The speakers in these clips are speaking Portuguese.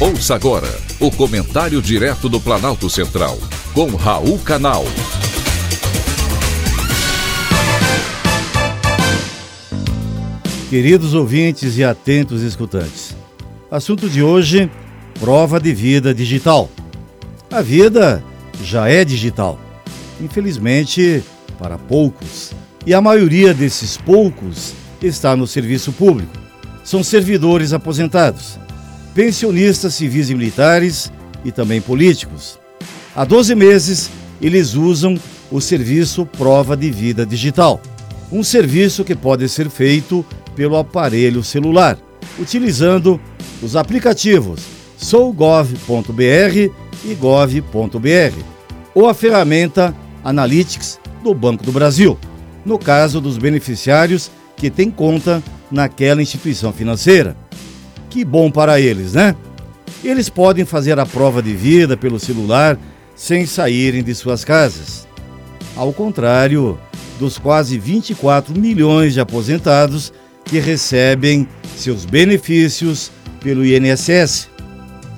Ouça agora o comentário direto do Planalto Central, com Raul Canal. Queridos ouvintes e atentos escutantes, assunto de hoje: prova de vida digital. A vida já é digital, infelizmente para poucos, e a maioria desses poucos está no serviço público. São servidores aposentados pensionistas civis e militares e também políticos. Há 12 meses, eles usam o serviço Prova de Vida Digital, um serviço que pode ser feito pelo aparelho celular, utilizando os aplicativos sougov.br e gov.br ou a ferramenta Analytics do Banco do Brasil, no caso dos beneficiários que têm conta naquela instituição financeira. Que bom para eles, né? Eles podem fazer a prova de vida pelo celular sem saírem de suas casas. Ao contrário dos quase 24 milhões de aposentados que recebem seus benefícios pelo INSS.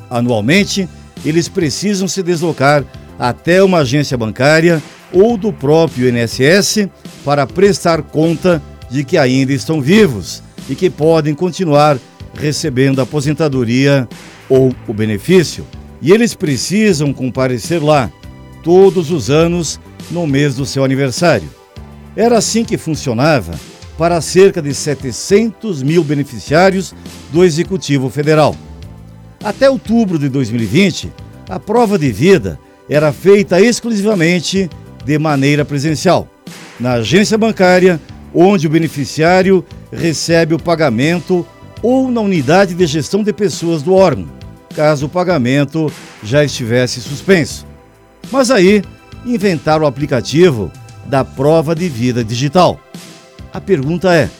Anualmente, eles precisam se deslocar até uma agência bancária ou do próprio INSS para prestar conta de que ainda estão vivos e que podem continuar recebendo aposentadoria ou o benefício, e eles precisam comparecer lá todos os anos no mês do seu aniversário. Era assim que funcionava para cerca de 700 mil beneficiários do Executivo Federal. Até outubro de 2020, a prova de vida era feita exclusivamente de maneira presencial, na agência bancária, onde o beneficiário recebe o pagamento ou na unidade de gestão de pessoas do órgão, caso o pagamento já estivesse suspenso. Mas aí inventaram o aplicativo da prova de vida digital. A pergunta é: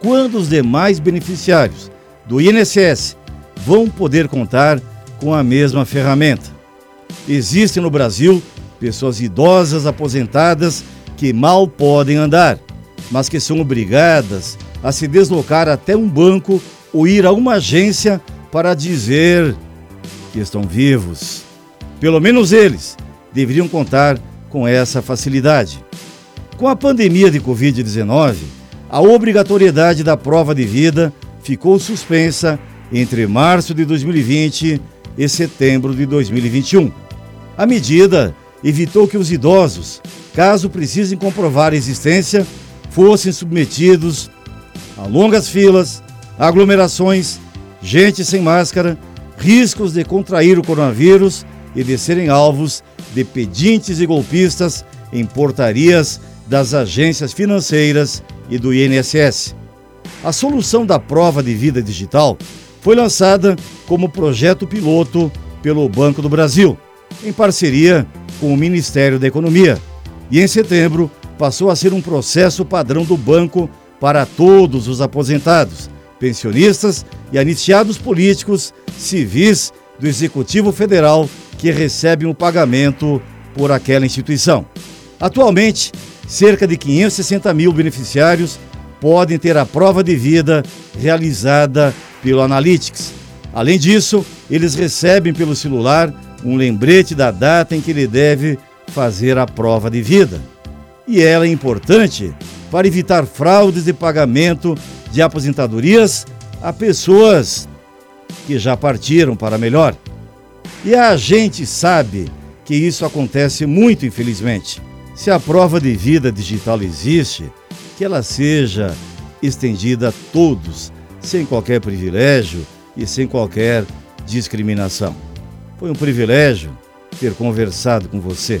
quando os demais beneficiários do INSS vão poder contar com a mesma ferramenta? Existem no Brasil pessoas idosas aposentadas que mal podem andar, mas que são obrigadas a se deslocar até um banco ou ir a uma agência para dizer que estão vivos. Pelo menos eles deveriam contar com essa facilidade. Com a pandemia de Covid-19, a obrigatoriedade da prova de vida ficou suspensa entre março de 2020 e setembro de 2021. A medida evitou que os idosos, caso precisem comprovar a existência, fossem submetidos a longas filas, aglomerações, gente sem máscara, riscos de contrair o coronavírus e de serem alvos de pedintes e golpistas em portarias das agências financeiras e do INSS. A solução da prova de vida digital foi lançada como projeto piloto pelo Banco do Brasil, em parceria com o Ministério da Economia, e em setembro passou a ser um processo padrão do banco para todos os aposentados, pensionistas e anistiados políticos, civis do Executivo Federal que recebem o pagamento por aquela instituição. Atualmente, cerca de 560 mil beneficiários podem ter a prova de vida realizada pelo Analytics. Além disso, eles recebem pelo celular um lembrete da data em que ele deve fazer a prova de vida. E ela é importante para evitar fraudes de pagamento de aposentadorias a pessoas que já partiram para melhor. E a gente sabe que isso acontece muito, infelizmente. Se a prova de vida digital existe, que ela seja estendida a todos, sem qualquer privilégio e sem qualquer discriminação. Foi um privilégio ter conversado com você.